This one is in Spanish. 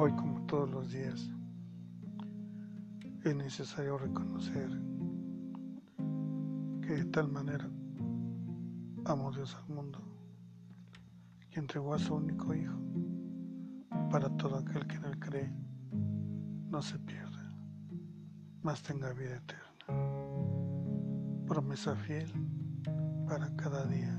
Hoy como todos los días es necesario reconocer que de tal manera amó Dios al mundo y entregó a su único Hijo para todo aquel que en él cree no se pierda, mas tenga vida eterna. Promesa fiel para cada día.